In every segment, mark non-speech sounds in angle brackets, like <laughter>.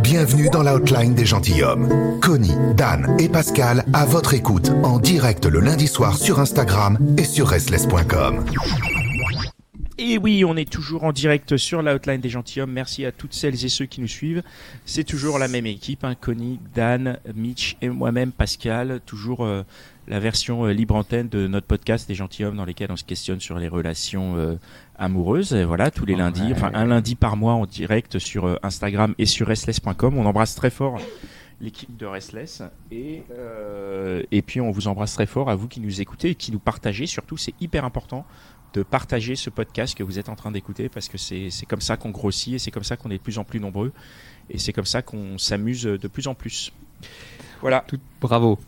Bienvenue dans l'outline des gentilshommes. Connie, Dan et Pascal à votre écoute en direct le lundi soir sur Instagram et sur restless.com. Et oui, on est toujours en direct sur l'outline des gentilshommes. Merci à toutes celles et ceux qui nous suivent. C'est toujours la même équipe, hein, Connie, Dan, Mitch et moi-même, Pascal. Toujours euh, la version euh, libre antenne de notre podcast des gentilshommes dans lesquels on se questionne sur les relations euh, amoureuses. Et voilà, tous les lundis, enfin un lundi par mois en direct sur euh, Instagram et sur restless.com. On embrasse très fort l'équipe de Restless et euh, et puis on vous embrasse très fort à vous qui nous écoutez et qui nous partagez. Surtout, c'est hyper important de partager ce podcast que vous êtes en train d'écouter parce que c'est c'est comme ça qu'on grossit et c'est comme ça qu'on est de plus en plus nombreux et c'est comme ça qu'on s'amuse de plus en plus. Voilà. Tout, bravo.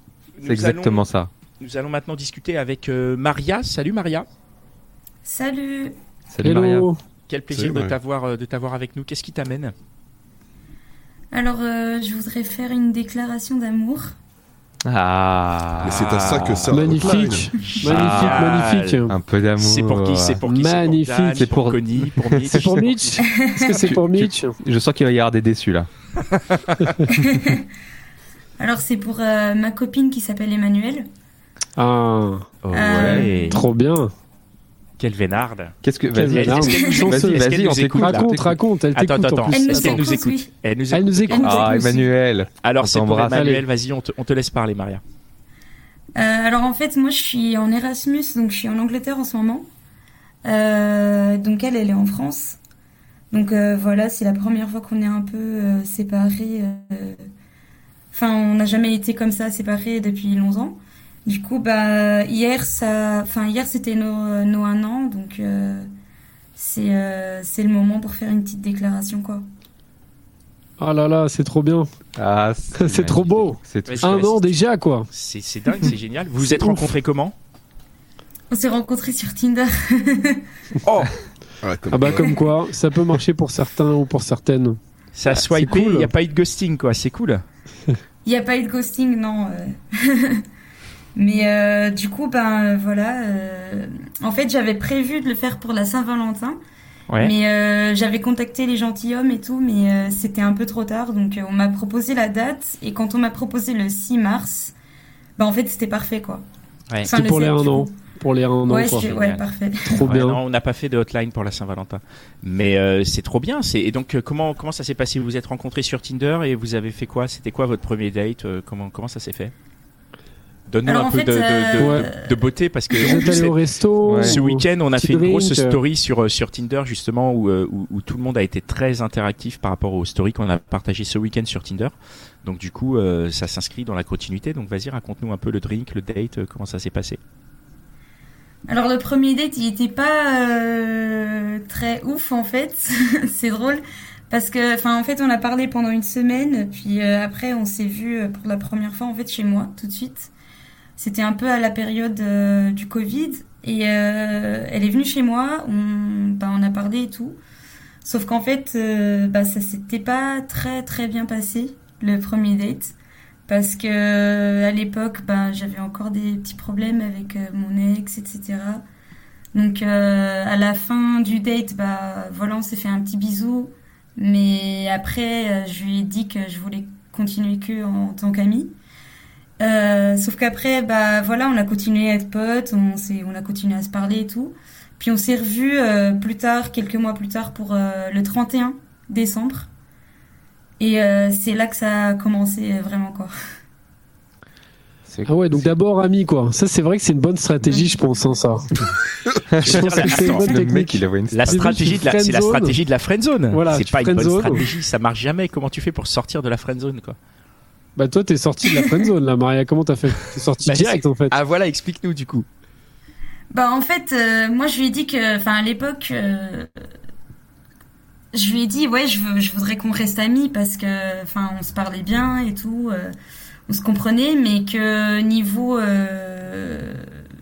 C'est exactement allons- ça. Nous allons maintenant discuter avec euh, Maria. Salut Maria. Salut Salut Maria. Hello. Quel plaisir Salut, de t'avoir euh, de t'avoir avec nous. Qu'est-ce qui t'amène? Alors, euh, je voudrais faire une déclaration d'amour. Ah. Mais c'est à ça que Ah, Hotline. Génial. Ah, Magnifique, magnifique. Un peu d'amour. C'est pour qui? C'est pour qui? Magnifique. C'est pour, Dan, C'est pour pour- Connie, pour <laughs> Mitch? C'est pour Mitch Est-ce que c'est pour Mitch? Je sens qu'il va y avoir des déçus là. <laughs> Alors, c'est pour euh, ma copine qui s'appelle Emmanuel. Ah, Oh, Euh, ouais. trop bien. Quelle vénarde. Qu'est-ce que. Quelle Vas-y, vas-y, vas-y, Est-ce qu'elle vas-y, on nous t'écoute. écoute, là. Raconte, raconte, elle Attends, t'écoute attends, en plus. Elle nous Est-ce qu'elle nous écoute, écoute oui. Elle nous Elle nous écoute. Elle Ah, écoute. Emmanuel. Alors On c'est pour t'embrasse. Emmanuel, vas-y, on te, on te laisse parler Maria. Euh, alors, en fait, moi, je suis en Erasmus, donc je suis en Angleterre en ce moment. Euh, donc, elle, elle est en France. Donc, euh, voilà, c'est la première fois qu'on est un peu euh, séparés. euh, Enfin, on n'a jamais été comme ça, séparés depuis longtemps. Du coup, bah, hier, ça... enfin, hier, c'était nos, nos un an, donc euh, c'est euh, c'est le moment pour faire une petite déclaration, quoi. Ah là là, c'est trop bien. Ah, <laughs> C'est trop beau. C'est Un an déjà, quoi. C'est c'est dingue, c'est génial. Vous vous êtes <laughs> ouf. rencontrés comment? On s'est rencontrés sur Tinder. <laughs> Oh Ah bah comme quoi, ça peut marcher pour certains ou pour certaines. Ça a c'est swipé, il cool. n'y a pas eu de ghosting quoi, c'est cool. Il n'y a pas eu de ghosting, non. Mais euh, du coup, ben euh, voilà. euh, En fait, j'avais prévu de le faire pour la Saint-Valentin. Ouais. Mais euh, j'avais contacté les gentilshommes et tout, mais euh, c'était un peu trop tard. Donc euh, on m'a proposé la date. Et quand on m'a proposé le 6 mars, ben en fait, c'était parfait, quoi. Ouais. Enfin, C'était le pour les 7, un an. Pour les un an, Ouais, quoi. ouais, parfait. Trop Ouais, bien. non, on n'a pas fait de hotline pour la Saint-Valentin. Mais euh, c'est trop bien. Et donc euh, comment comment ça s'est passé? Vous vous êtes rencontrés sur Tinder et vous avez fait quoi? C'était quoi votre premier date Euh, Comment comment ça s'est fait? Donne-nous un peu fait, de, de, de- euh, de- de beauté parce que Vous en êtes plus, allé au resto Ouais. Ce week-end, on a fait une grosse drink. story sur euh, sur Tinder justement où, euh, où où tout le monde a été très interactif par rapport aux stories qu'on a partagées ce week-end sur Tinder. Donc du coup, euh, ça s'inscrit dans la continuité. Donc vas-y, raconte-nous un peu le drink, le date, euh, comment ça s'est passé. Alors le premier date, il était pas euh, très ouf en fait. <laughs> c'est drôle parce que, enfin en fait, on a parlé pendant une semaine, puis euh, après on s'est vu euh, pour la première fois en fait chez moi tout de suite. C'était un peu à la période euh, du Covid et euh, elle est venue chez moi. On, bah, on a parlé et tout. Sauf qu'en fait, euh, bah, ça s'était pas très très bien passé le premier date parce que à l'époque, ben, j'avais encore des petits problèmes avec mon ex, etc. Donc à la fin du date, bah voilà, on s'est fait un petit bisou, mais après, je lui ai dit que je voulais continuer que en, tant qu'amie. Euh, sauf qu'après, bah voilà, on a continué à être potes, on, s'est, on a continué à se parler et tout. Puis on s'est revus euh, plus tard, quelques mois plus tard, pour euh, le 31 décembre. Et euh, c'est là que ça a commencé vraiment, quoi. C'est- Ah ouais, donc d'abord ami quoi. Ça c'est vrai que c'est une bonne stratégie, je pense, hein, ça. <laughs> je pense que c'est une bonne technique. La stratégie, de la, c'est la stratégie de la friendzone. Voilà, c'est pas une bonne stratégie, ça marche jamais. Comment tu fais pour sortir de la friendzone, quoi? Bah toi t'es sorti de la friendzone là, Maria. Comment t'as fait? T'es sorti <laughs> Bah, direct en fait. Ah voilà, explique-nous du coup. Bah en fait, euh, moi je lui ai dit que, enfin à l'époque, euh, je lui ai dit ouais, je, veux, je voudrais qu'on reste amis parce que, enfin on se parlait bien et tout, euh, on se comprenait, mais que niveau, euh,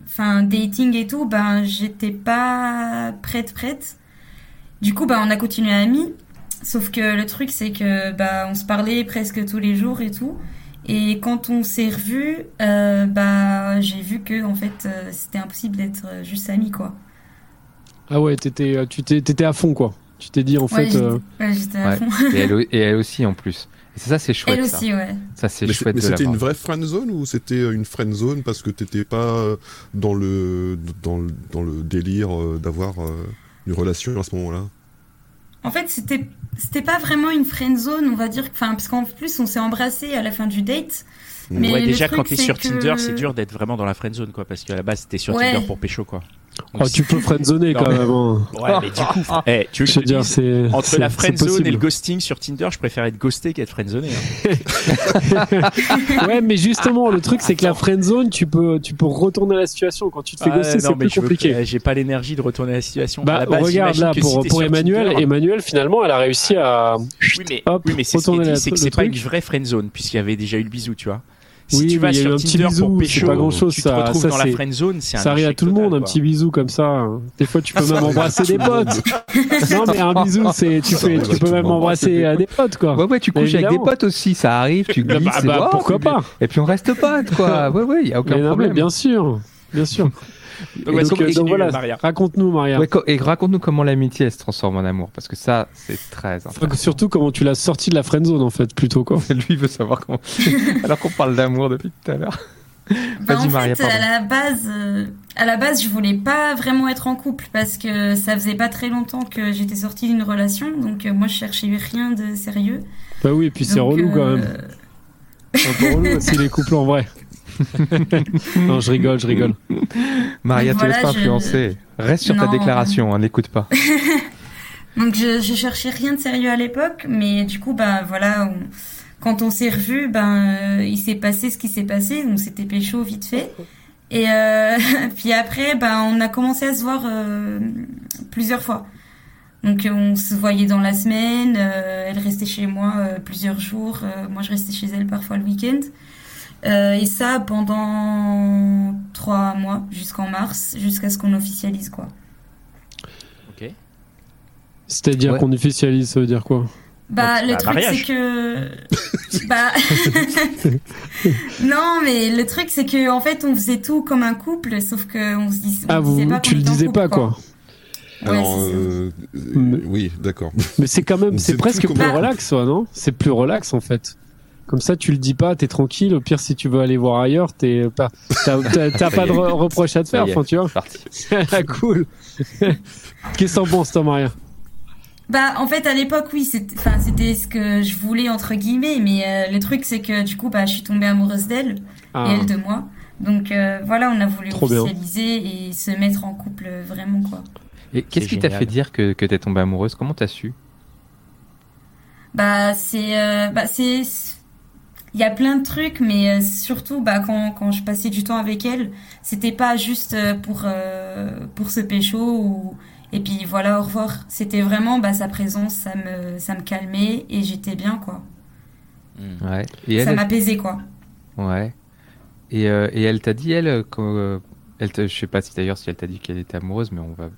enfin dating et tout, ben j'étais pas prête prête. Du coup, bah on a continué amis. Sauf que le truc c'est que bah on se parlait presque tous les jours et tout. Et quand on s'est revus, euh, bah, j'ai vu que en fait, euh, c'était impossible d'être euh, juste amis, quoi. Ah ouais, t'étais, tu t'es, t'étais à fond quoi. Tu t'es dit en Ouais, fait. j'étais euh, ouais, j'étais à Ouais. fond. Et elle, <laughs> et elle aussi en plus. Et ça, c'est chouette. Elle ça. aussi, ouais. Ça, c'est Mais c'est- chouette mais de la c'était une vraie friend zone ou c'était une friend zone parce que t'étais pas dans le dans le, dans le délire d'avoir une relation à ce moment-là? En fait, c'était c'était pas vraiment une friend zone, on va dire. Enfin, parce qu'en plus, on s'est embrassés à la fin du date. Mais ouais, déjà truc, quand t'es sur que- Tinder, c'est dur d'être vraiment dans la friendzone, quoi, parce qu'à la base c'était sur Ouais. Tinder pour pécho, quoi. Oh, tu peux friendzoner quand même. hein. Ouais, mais du coup, <laughs> eh, tu veux que Je te dire, c'est entre la friendzone et le ghosting sur Tinder, je préfère être ghosté qu'être friendzoné. hein. <laughs> ouais, mais justement, le truc c'est que la friendzone, tu peux, tu peux retourner la situation quand tu te fais Ah, ghoster, c'est mais plus compliqué. pas- J'ai pas l'énergie de retourner la situation. À Bah la base, regarde là pour, si Emmanuel, Tinder- Emmanuel finalement elle a réussi à Oui, mais, Hop, oui, mais c'est ce c'est que c'est pas une vraie friendzone, puisqu'il y avait déjà eu le bisou, tu vois. Si Oui, tu mais vas il y a eu sur un petit Tinder bisou, pour c'est pécho, pas grand-chose, tu te ça- retrouves ça, dans la c'est- friendzone, c'est un ça arrive à tout le total, monde un petit bisou comme ça. Des fois tu peux même <laughs> embrasser des potes. non mais un <laughs> bisou c'est tu à tu peux même embrasser des potes quoi. Ouais, ouais, tu couches avec des potes aussi, ça arrive, tu Bah, glisses, bah, bah, pourquoi pas Et puis on reste potes, quoi. Ouais, ouais, y a aucun Mais non, mais problème. bien sûr, bien sûr. Donc, donc, euh, continue, donc voilà, Maria. raconte-nous Maria. Ouais, et raconte-nous comment l'amitié elle se transforme en amour, parce que ça, c'est très Enfin, intéressant. surtout comment tu l'as sorti de la friendzone en fait plutôt quoi. <laughs> Lui veut savoir comment. <laughs> Alors qu'on parle d'amour depuis tout à l'heure. Bah, en Maria, fait, pardon. à la base, euh, à la base, je voulais pas vraiment être en couple parce que ça faisait pas très longtemps que j'étais sortie d'une relation, donc euh, moi je cherchais rien de sérieux. Bah oui et puis c'est relou quand euh, même. C'est <laughs> un peu relou aussi les couples en vrai. <laughs> non je rigole je rigole. Maria, Donc te laisse voilà, pas je- influencer. Reste sur ta déclaration, hein, n'écoute pas. <laughs> Donc je, j'ai cherché rien de sérieux à l'époque, mais du coup, bah voilà, on- quand on s'est revus, ben euh, il s'est passé ce qui s'est passé, on s'était pécho vite fait. Et euh, <laughs> puis après, ben on a commencé à se voir euh, plusieurs fois. Donc on se voyait dans la semaine, euh, elle restait chez moi euh, plusieurs jours, euh, moi je restais chez elle parfois le week-end. Euh, et ça pendant trois mois, jusqu'en mars, jusqu'à ce qu'on officialise quoi. Ok. C'est-à-dire Ouais. qu'on officialise ça veut dire quoi? Bah, Donc, le bah, truc, c'est que. <laughs> bah. <laughs> non, mais le truc, c'est que, en fait, on faisait tout comme un couple, sauf que on se Ah disait vous pas tu qu'on le disais couple, pas quoi. Ouais, Alors, euh, euh, Mais- oui, d'accord. Mais c'est quand même, <laughs> c'est presque plus relax, toi, non? C'est plus relax en fait. Comme ça, tu le dis pas, t'es tranquille. Au pire, si tu veux aller voir ailleurs, t'es pas, t'as, pas de re- reproche à te faire, enfin, tu vois. <laughs> Cool. <laughs> Qu'est-ce que t'en penses, toi, Maria? Bah, en fait, à l'époque, oui, c'était, ce que je voulais, entre guillemets, mais euh, le truc, c'est que, du coup, bah, je suis tombée amoureuse d'elle, Ah, et elle de moi. Donc, euh, voilà, on a voulu Trop bien. officialiser et se mettre en couple, euh, vraiment, quoi. Et qu'est-ce qui t'a fait dire que, que t'es tombée amoureuse? Comment t'as su? Bah c'est euh, bah c'est il y a plein de trucs mais euh, surtout bah quand quand je passais du temps avec elle, c'était pas juste euh, pour euh, pour se pécho ou et puis voilà au revoir. C'était vraiment bah sa présence, ça me ça me calmait et j'étais bien quoi. Hmm. Ouais. Et Ça m'apaisait quoi. ouais. Et, euh, et elle t'a dit, elle, que, elle te- je sais pas si d'ailleurs si elle t'a dit qu'elle était amoureuse, mais on va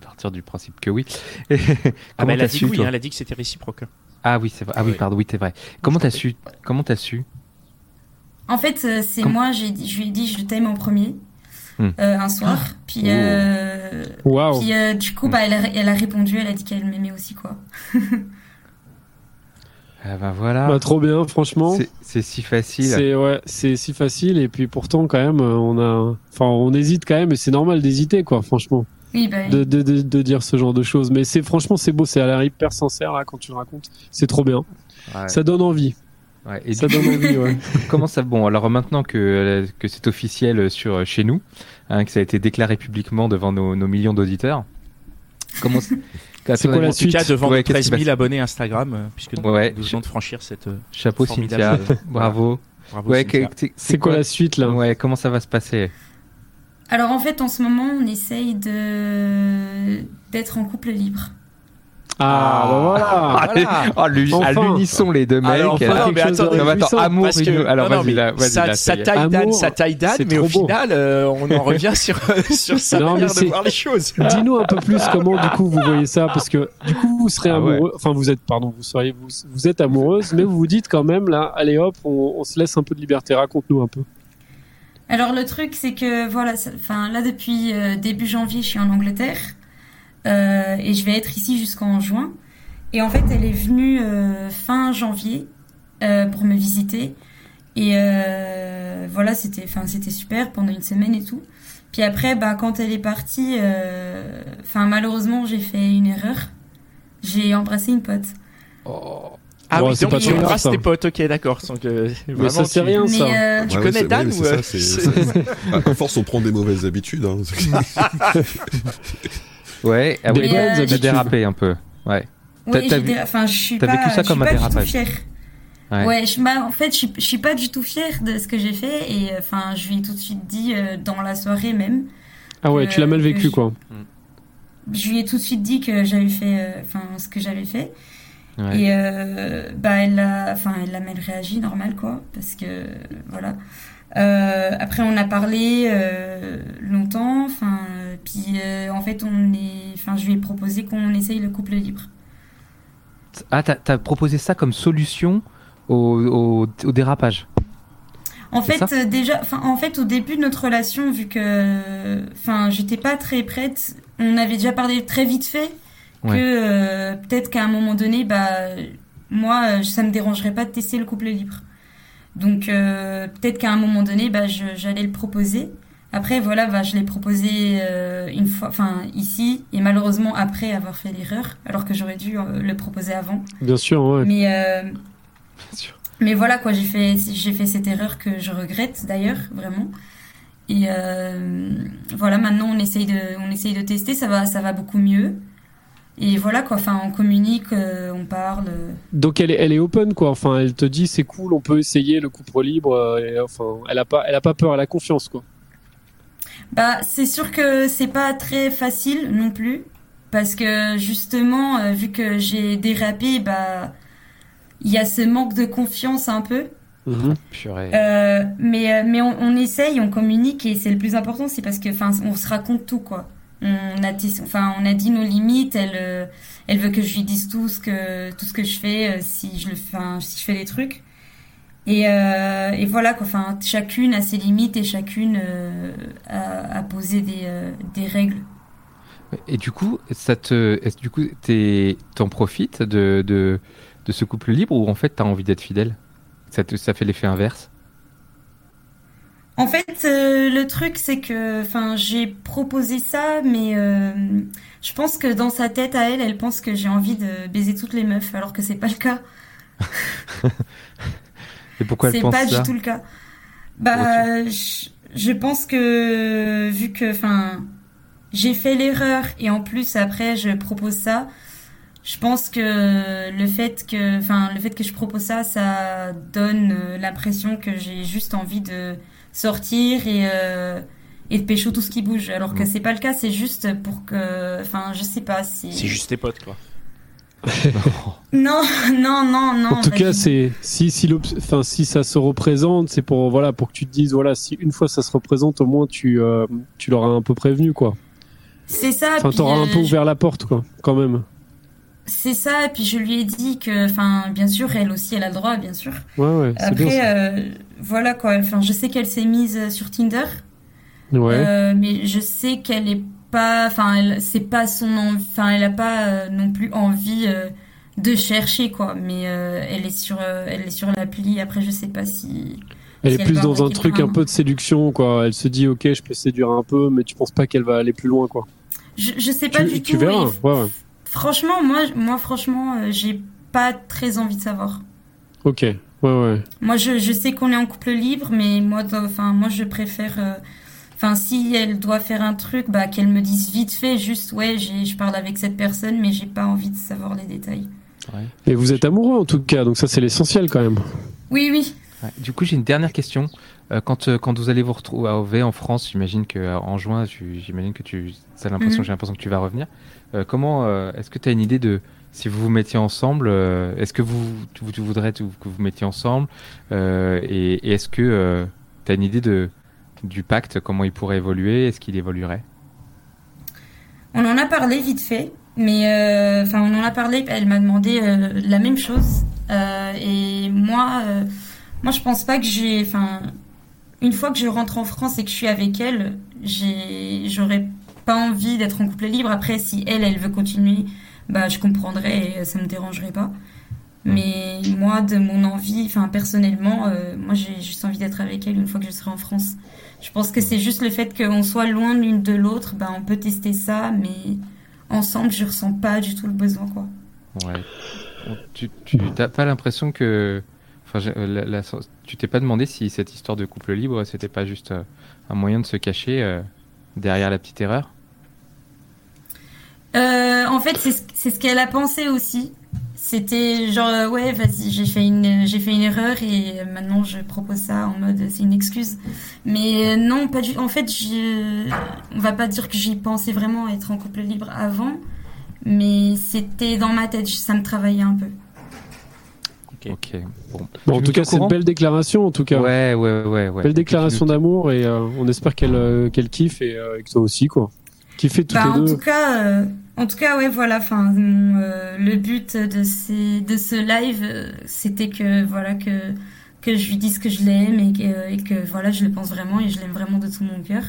partir du principe que oui. <laughs> Ah, bah, elle a dit oui, hein, elle a dit que c'était réciproque. Ah oui, c'est vrai. Ah oui, Oui. pardon, oui, c'est vrai. Comment t'as su Comment t'as su? En fait, euh, c'est Comme- moi j'ai je lui ai dit je t'aime en premier. Hmm. euh, un soir, puis euh, Waouh. puis euh, du coup bah elle a, elle a répondu, elle a dit qu'elle m'aimait aussi quoi. <laughs> Ah bah voilà. Bah, trop bien, franchement. C'est- si facile. C'est ouais, c'est si facile et puis pourtant quand même on a, enfin on hésite quand même et c'est normal d'hésiter quoi, franchement, Oui, bah, oui. de, de, de, de dire ce genre de choses. Mais c'est franchement c'est beau, c'est à l'air hyper sincère là quand tu le racontes, c'est trop bien, Ouais. ça donne envie, Ouais. Et ça donne envie. Ouais. <laughs> Comment ça Bon, alors maintenant que, euh, que c'est officiel sur euh, chez nous, hein, que ça a été déclaré publiquement devant nos, nos millions d'auditeurs, comment <laughs> C'est quoi la suite devant Ouais, nos qu'est-ce qui 13 000 passe abonnés Instagram, euh, puisque nous, Ouais. nous venons de franchir cette. euh, Chapeau. Cynthia, bravo. Bravo, Ouais, c'est C'est quoi la suite là? Ouais, comment ça va se passer? Alors en fait, en ce moment, on essaye de d'être en couple libre. Ah, bah voilà. Oh, l'uni- Enfin. à l'unisson les deux mecs. Alors, enfin, non, quelque mais attendez, Non, mais attends, amour, Parce que, alors non, non, vas-y mais là, vas-y ça, là, ça ça y est. taille Dan, Amour, ça taille Dan, mais au beau. final, euh, on en revient sur, sur sa Non, mais manière de c'est- voir les choses. Dis-nous un peu plus comment du coup vous voyez ça parce que du coup vous serez Ah ouais. amoureux, enfin vous êtes pardon, vous seriez vous, vous êtes amoureuse, mais vous vous dites quand même là, allez hop, on, on se laisse un peu de liberté. Raconte-nous un peu. Alors le truc, c'est que voilà, enfin là depuis euh, début janvier, je suis en Angleterre euh, et je vais être ici jusqu'en juin. Et en fait, elle est venue euh, fin janvier pour me visiter et voilà, c'était, enfin c'était super pendant une semaine et tout. Puis après, bah quand elle est partie, enfin malheureusement, j'ai fait une erreur. J'ai embrassé une pote. Ah Bon, oui, c'est donc pas tu embrasses tes potes, ok, d'accord. Donc, euh, Mais vraiment, ça c'est tu- rien ça. euh, Tu Ouais, connais Dan ou, euh, <laughs> À force, on prend des mauvaises habitudes. hein. <laughs> Ouais, ah Des oui, t'as habitudes. dérapé un peu. Ouais. T'as- Oui, t'as j'ai vu- dé- enfin je suis t'as pas, vécu ça comme un dérapage. fière. Ouais. Ouais, je, bah, en fait, je, suis- je suis pas du tout fière de ce que j'ai fait et euh, enfin, je lui ai tout de suite dit euh, dans la soirée même. Ah ouais, que- tu l'as mal que vécu je- quoi. Je lui ai tout de suite dit que j'avais fait, euh, enfin, ce que j'avais fait. Ouais. Et euh, bah, elle a, enfin, elle a mal réagi, normal quoi, parce que voilà. Euh, après, on a parlé euh, longtemps, enfin, puis en fait, on est, enfin, je lui ai proposé qu'on essaye le couple libre. Ah, t'as proposé ça comme solution au, au, au dérapage? En fait, déjà, en fait, au début de notre relation, vu que, enfin, j'étais pas très prête, on avait déjà parlé très vite fait Ouais. que euh, peut-être qu'à un moment donné, bah, moi, euh, ça me dérangerait pas de tester le couple libre. Donc, euh, peut-être qu'à un moment donné, bah, j'allais le proposer. Après, voilà, bah, je l'ai proposé euh, une fois, enfin, ici, et malheureusement après avoir fait l'erreur, alors que j'aurais dû le proposer avant. Bien sûr, ouais. Mais Bien sûr. mais voilà quoi, j'ai fait j'ai fait cette erreur que je regrette d'ailleurs vraiment. Et euh, voilà, maintenant on essaye de on essaye de tester, ça va ça va beaucoup mieux. Et voilà quoi, enfin on communique, euh, on parle. Donc elle est, elle est open quoi. Enfin, elle te dit c'est cool, on peut essayer le couple libre. euh, et, enfin, elle a pas, elle a pas peur, elle a confiance quoi. Bah c'est sûr que c'est pas très facile non plus parce que justement euh, vu que j'ai dérapé, bah il y a ce manque de confiance un peu. Mhm. Purée. Euh, mais mais on, on essaye, on communique et c'est le plus important, c'est parce que enfin on se raconte tout quoi. On a dit, nos limites. Elle euh, elle veut que je lui dise tout ce que tout ce que je fais euh, si je fais, enfin, trucs. Et euh, et voilà quoi. Chacune a ses limites et chacune a, posé des règles. Et du coup, ça te, du coup, t'en profites de, de, ce couple libre ou en fait t'as envie d'être fidèle? Ça fait l'effet inverse? En fait, euh, le truc, c'est que, enfin, j'ai proposé ça, mais euh, je pense que dans sa tête à elle, elle pense que j'ai envie de baiser toutes les meufs, alors que c'est pas le cas. Et pourquoi elle C'est pense pas ça du tout le cas. Bah, je, je pense que vu que, enfin, j'ai fait l'erreur et en plus après je propose ça, je pense que le fait que, enfin, le fait que je propose ça, ça donne euh, l'impression que j'ai juste envie de sortir et euh, et de pécho tout ce qui bouge, alors que Mm. c'est pas le cas. C'est juste pour que, enfin, je sais pas si. C'est juste tes potes, quoi. <laughs> Non, non, non, non. en tout pas cas, c'est si si enfin si ça se représente, c'est pour voilà pour que tu te dises voilà si une fois ça se représente, au moins tu euh, tu l'auras un peu prévenu quoi. c'est ça. Enfin, puis, t'auras un euh, peu ouvert la porte quoi, quand même. C'est ça, et puis je lui ai dit que, enfin, bien sûr, elle aussi, elle a le droit, bien sûr. Ouais ouais, c'est bien. Après, ça. euh, voilà quoi. Enfin, je sais qu'elle s'est mise sur Tinder, Ouais. euh, mais je sais qu'elle est pas, enfin, elle, c'est pas son, en- enfin, elle a pas euh, non plus envie euh, de chercher quoi. Mais euh, elle est sur, euh, elle est sur l'appli. Après, je sais pas si. Elle si est plus dans un truc un peu de séduction, quoi. Elle se dit, ok, je peux séduire un peu, mais tu penses pas qu'elle va aller plus loin, quoi. Je, je sais pas Tu, du tu tout. verras. Ouais, ouais. Franchement, moi, moi, franchement, euh, j'ai pas très envie de savoir. Ok. Ouais, ouais. Moi, je, je sais qu'on est en couple libre, mais moi, enfin, moi, je préfère. euh, Enfin, si elle doit faire un truc, bah, qu'elle me dise vite fait, juste, ouais, j'ai, je parle avec cette personne, mais j'ai pas envie de savoir les détails. Et vous êtes amoureux, en tout cas, donc ça, c'est l'essentiel, quand même. Oui, oui. Ouais. Du coup, j'ai une dernière question. Euh, quand, euh, quand vous allez vous retrouver en France, j'imagine que euh, en juin, j'imagine que tu as l'impression, Mhm. j'ai l'impression que tu vas revenir. Comment est-ce que tu as une idée de si vous vous mettiez ensemble euh, Est-ce que vous tu, tu voudrais que vous vous mettiez ensemble Euh, Et, et est-ce que tu as une idée de du pacte Comment il pourrait évoluer Est-ce qu'il évoluerait? On en a parlé vite fait, mais enfin on en a parlé. Elle m'a demandé la même chose et moi, moi je pense pas que j'ai. Enfin, une fois que je rentre en France et que je suis avec elle, j'aurais pas envie d'être en couple libre. Après, si elle, elle veut continuer, bah je comprendrais et ça me dérangerait pas. Mais moi, de mon envie, enfin personnellement, euh, moi j'ai juste envie d'être avec elle une fois que je serai en France. Je pense que c'est juste le fait qu'on soit loin l'une de l'autre, bah on peut tester ça, mais ensemble, je ressens pas du tout le besoin, quoi. Ouais. Tu tu t'as pas l'impression que enfin euh, tu t'es pas demandé si cette histoire de couple libre c'était pas juste euh, un moyen de se cacher euh, derrière la petite erreur? En fait, c'est ce, qu'elle a pensé aussi. C'était genre ouais, vas-y, j'ai fait une erreur et maintenant je propose ça en mode c'est une excuse. Mais non, pas du. En fait, on va pas dire que j'y pensais vraiment être en couple libre avant, mais c'était dans ma tête, ça me travaillait un peu. Ok. Bon. Bon, en tout cas, c'est une belle déclaration, en tout cas. Ouais, ouais, ouais, ouais. Belle déclaration d'amour et euh, on espère qu'elle euh, qu'elle kiffe et, euh, et que toi aussi, quoi. Kiffez toutes Bah, les en deux. tout cas, euh, en tout cas, ouais, voilà. Enfin, mon, euh, le but de ces, de ce live, euh, c'était que voilà que que je lui dise que je l'aime et que, et que voilà, je le pense vraiment et je l'aime vraiment de tout mon cœur.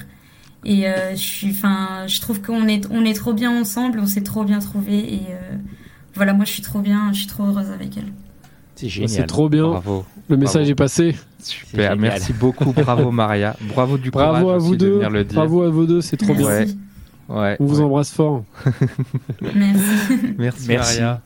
Et euh, je suis, enfin, je trouve qu'on est on est trop bien ensemble, on s'est trop bien trouvé et euh, voilà, moi je suis trop bien, je suis trop heureuse avec elle. C'est génial. C'est trop bien. Bravo. Le message Bravo. est passé. Super. Merci beaucoup. Bravo Maria. Bravo du Bravo courage à vous aussi de deux. venir le dire. Bravo à vous deux, c'est trop bien. Ouais. On vous ouais. embrasse fort. <laughs> merci. Merci, Merci. Maria.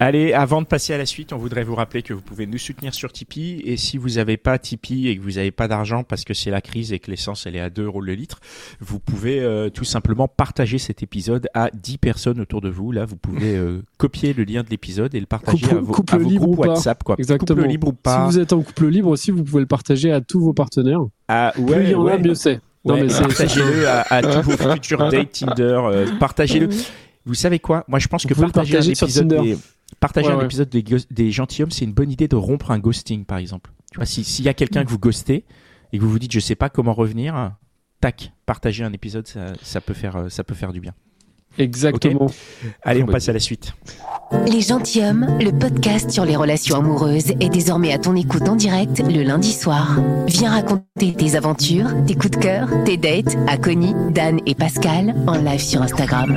Allez, avant de passer à la suite, on voudrait vous rappeler que vous pouvez nous soutenir sur Tipeee. Et si vous n'avez pas Tipeee et que vous n'avez pas d'argent parce que c'est la crise et que l'essence elle est à 2 euros le litre, vous pouvez euh, tout simplement partager cet épisode à 10 personnes autour de vous. Là, vous pouvez euh, copier le lien de l'épisode et le partager Couple- à vos, couple à vos libre groupes ou pas. WhatsApp. Quoi. Exactement. Couple libre ou pas. Si vous êtes en couple libre aussi, vous pouvez le partager à tous vos partenaires. Ah, Plus ouais, il y en a, mieux c'est. Ouais, partagez-le à, à tous vos futurs dates Tinder. euh, partagez-le. <laughs> Vous savez quoi? Moi, je pense Vous que le partager un partager Ouais, un ouais. épisode des, gentilshommes, c'est une bonne idée de rompre un ghosting, par exemple. Tu vois, si- s'il y a quelqu'un que vous ghostez et que vous vous dites, je sais pas comment revenir, tac, partager un épisode, ça, ça peut faire, euh, ça peut faire du bien. Exactement. Allez, on passe à la suite. Les gentilshommes, le podcast sur les relations amoureuses, est désormais à ton écoute en direct le lundi soir. Viens raconter tes aventures, tes coups de cœur, tes dates à Connie, Dan et Pascal en live sur Instagram.